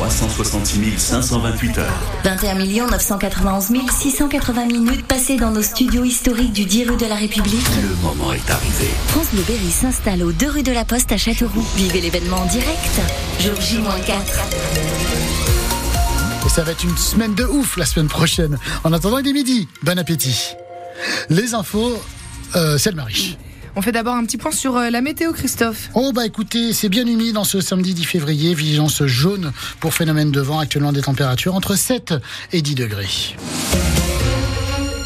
366 528 heures. 21 991 680 minutes passées dans nos studios historiques du 10 rue de la République. Le moment est arrivé. France Bleu Berry s'installe aux 2 rue de la Poste à Châteauroux. Vivez l'événement en direct. Jour J-4. Et ça va être une semaine de ouf la semaine prochaine. En attendant, il est midi. Bon appétit. Les infos, euh, c'est le Marie. On fait d'abord un petit point sur euh, la météo, Christophe. Oh bah écoutez, c'est bien humide en ce samedi 10 février. Vigilance jaune pour phénomène de vent. Actuellement des températures entre 7 et 10 degrés.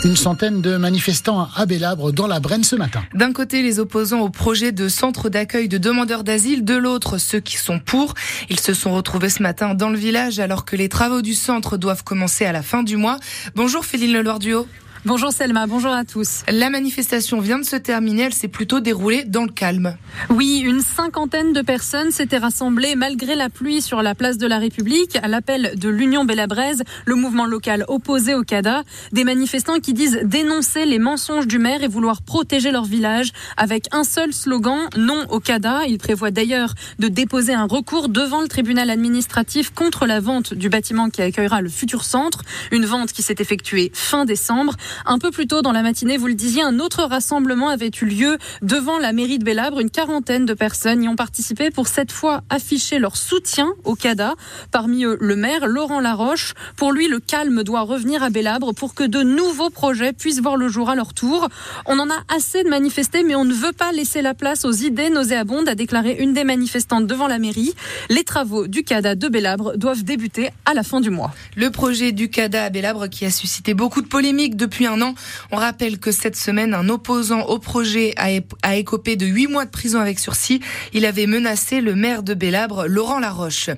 Une centaine de manifestants à Bélabre dans la Brenne ce matin. D'un côté, les opposants au projet de centre d'accueil de demandeurs d'asile, de l'autre, ceux qui sont pour. Ils se sont retrouvés ce matin dans le village alors que les travaux du centre doivent commencer à la fin du mois. Bonjour Féline Leloir-Duo. Bonjour Selma, bonjour à tous. La manifestation vient de se terminer, elle s'est plutôt déroulée dans le calme. Oui, une cinquantaine de personnes s'étaient rassemblées malgré la pluie sur la place de la République à l'appel de l'Union Bellabraise, le mouvement local opposé au CADA. Des manifestants qui disent dénoncer les mensonges du maire et vouloir protéger leur village avec un seul slogan, non au CADA. Ils prévoient d'ailleurs de déposer un recours devant le tribunal administratif contre la vente du bâtiment qui accueillera le futur centre, une vente qui s'est effectuée fin décembre. Un peu plus tôt dans la matinée, vous le disiez, un autre rassemblement avait eu lieu devant la mairie de Bellabre. Une quarantaine de personnes y ont participé pour cette fois afficher leur soutien au CADA. Parmi eux, le maire Laurent Laroche. Pour lui, le calme doit revenir à Bellabre pour que de nouveaux projets puissent voir le jour à leur tour. On en a assez de manifester, mais on ne veut pas laisser la place aux idées nauséabondes, a déclaré une des manifestantes devant la mairie. Les travaux du CADA de Bellabre doivent débuter à la fin du mois. Le projet du CADA à Bellabre qui a suscité beaucoup de polémiques depuis un an. On rappelle que cette semaine, un opposant au projet a, écopé de huit mois de prison avec sursis. Il avait menacé le maire de Bellabre, Laurent Laroche.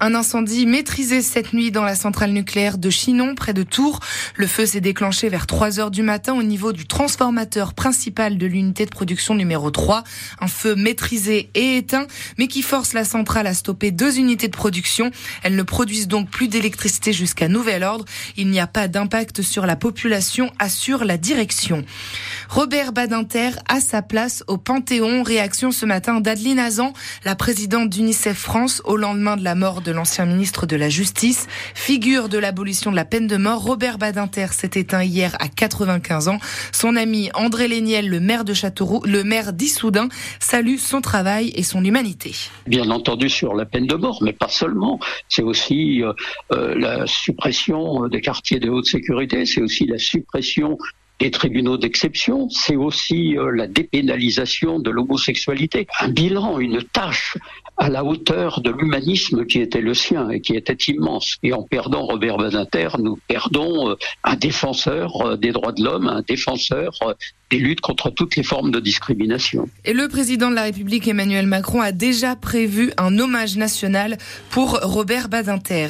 Un incendie maîtrisé cette nuit dans la centrale nucléaire de Chinon, près de Tours. Le feu s'est déclenché vers 3 heures du matin au niveau du transformateur principal de l'unité de production numéro 3. Un feu maîtrisé et éteint, mais qui force la centrale à stopper deux unités de production. Elles ne produisent donc plus d'électricité jusqu'à nouvel ordre. Il n'y a pas d'impact sur la population assure la direction. Robert Badinter a sa place au Panthéon. Réaction ce matin d'Adeline Azan, la présidente d'UNICEF France, au lendemain de la mort de l'ancien ministre de la Justice. Figure de l'abolition de la peine de mort, Robert Badinter s'est éteint hier à 95 ans. Son ami André Léniel, le maire de Châteauroux, le maire d'Issoudun, salue son travail et son humanité. Bien entendu sur la peine de mort, mais pas seulement. C'est aussi euh, euh, la suppression des quartiers de haute sécurité, c'est aussi la suppression des tribunaux d'exception, c'est aussi euh, la dépénalisation de l'homosexualité. Un bilan, une tâche à la hauteur de l'humanisme qui était le sien et qui était immense. Et en perdant Robert Badinter, nous perdons euh, un défenseur euh, des droits de l'homme, un défenseur des luttes contre toutes les formes de discrimination. Et le président de la République Emmanuel Macron a déjà prévu un hommage national pour Robert Badinter.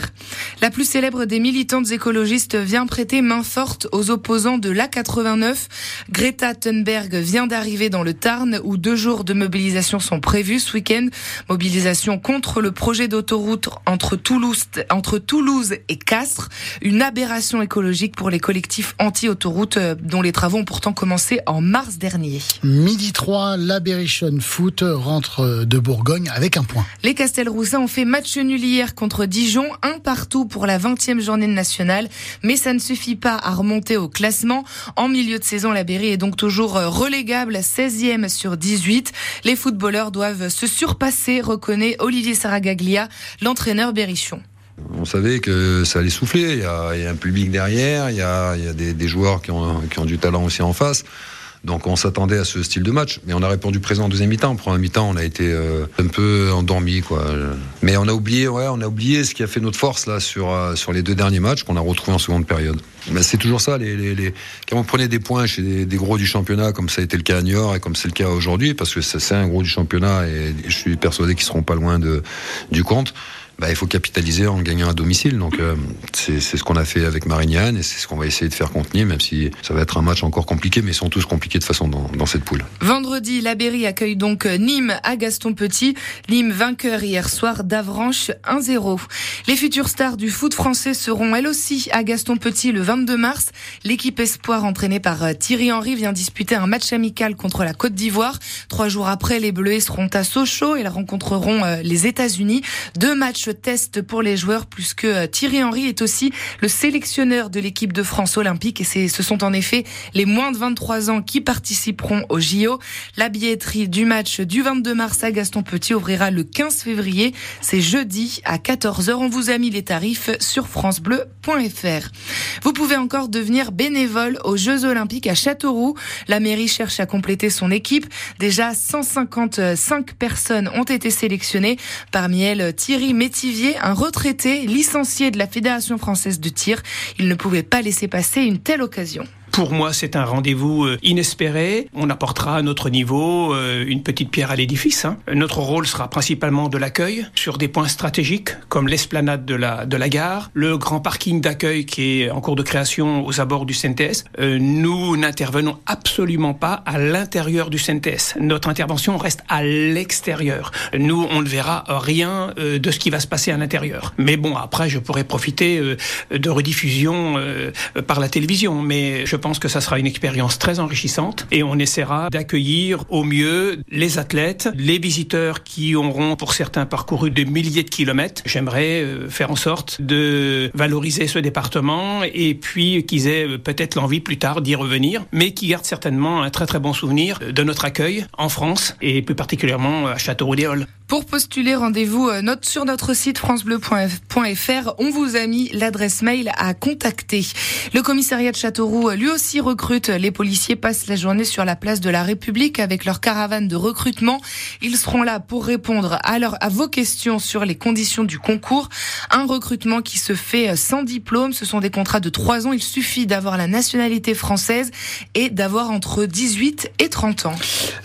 La plus célèbre des militantes écologistes vient prêter main forte aux opposants de l'A89. Greta Thunberg vient d'arriver dans le Tarn où deux jours de mobilisation sont prévus ce week-end. Contre le projet d'autoroute entre Toulouse, entre Toulouse et Castres. Une aberration écologique pour les collectifs anti-autoroute euh, dont les travaux ont pourtant commencé en mars dernier. Midi 3, l'Aberration Foot rentre de Bourgogne avec un point. Les Castelroussins ont fait match nul hier contre Dijon, un partout pour la 20e journée nationale, mais ça ne suffit pas à remonter au classement. En milieu de saison, la Berry est donc toujours relégable, 16e sur 18. Les footballeurs doivent se surpasser, reconnaît Olivier Saragaglia, l'entraîneur berrichon. On savait que ça allait souffler. Il y a, un public derrière, il y a, des, joueurs qui ont, du talent aussi en face. Donc on s'attendait à ce style de match, mais on a répondu présent en deuxième mi-temps. En première mi-temps, on a été euh, un peu endormi, quoi. Mais on a oublié, ouais, on a oublié ce qui a fait notre force là sur euh, sur les deux derniers matchs qu'on a retrouvés en seconde période. Mais c'est toujours ça, les, les, les, quand on prenait des points chez des, gros du championnat, comme ça a été le cas à Niort et comme c'est le cas aujourd'hui, parce que c'est un gros du championnat et je suis persuadé qu'ils seront pas loin de du compte bah, il faut capitaliser en gagnant à domicile. Donc euh, c'est ce qu'on a fait avec Marignane et c'est ce qu'on va essayer de faire contenir, même si ça va être un match encore compliqué, mais ils sont tous compliqués de façon dans, dans cette poule. Vendredi, la Berry accueille donc Nîmes à Gaston Petit. Nîmes vainqueur hier soir d'Avranches 1-0. Les futures stars du foot français seront elles aussi à Gaston Petit le 22 mars. L'équipe espoir entraînée par euh, Thierry Henry vient disputer un match amical contre la Côte d'Ivoire. Trois jours après, les Bleus seront à Sochaux et rencontreront euh, les États-Unis. Deux matchs match test pour les joueurs puisque Thierry Henry est aussi le sélectionneur de l'équipe de France olympique et ce sont en effet les moins de 23 ans qui participeront au JO. La billetterie du match du 22 mars à Gaston Petit ouvrira le 15 février. C'est jeudi à 14h. On vous a mis les tarifs sur francebleu.fr. Vous pouvez encore devenir bénévole aux Jeux Olympiques à Châteauroux. La mairie cherche à compléter son équipe. Déjà 155 personnes ont été sélectionnées. Parmi elles, Thierry Un retraité licencié de la Fédération française de tir. Il ne pouvait pas laisser passer une telle occasion. Pour moi, c'est un rendez-vous euh, inespéré. On apportera à notre niveau euh, une petite pierre à l'édifice. Hein. Notre rôle sera principalement de l'accueil sur des points stratégiques comme l'esplanade de la, de la gare, le grand parking d'accueil qui est en cours de création aux abords du CNTS. Euh, nous n'intervenons absolument pas à l'intérieur du CNTS. Notre intervention reste à l'extérieur. Nous, on ne verra rien de ce qui va se passer à l'intérieur. Mais bon, après, je pourrais profiter de rediffusion par la télévision. Mais je pense que ça sera une expérience très enrichissante et on essaiera d'accueillir au mieux les athlètes, les visiteurs qui auront pour certains parcouru des milliers de kilomètres. J'aimerais euh, faire en sorte de valoriser ce département et puis qu'ils aient euh, peut-être l'envie plus tard d'y revenir, mais qui gardent certainement un très très bon souvenir de notre accueil en France et plus particulièrement à Châteauroux-des-Halles. Pour postuler, rendez-vous euh, sur notre site francebleu.fr. On vous a mis l'adresse mail à contacter. Le commissariat de Châteauroux, lui aussi, recrute. Les policiers passent la journée sur la place de la République avec leur caravane de recrutement. Ils seront là pour répondre à, vos questions sur les conditions du concours. Un recrutement qui se fait euh, sans diplôme. Ce sont des contrats de trois ans. Il suffit d'avoir la nationalité française et d'avoir entre 18 et 30 ans.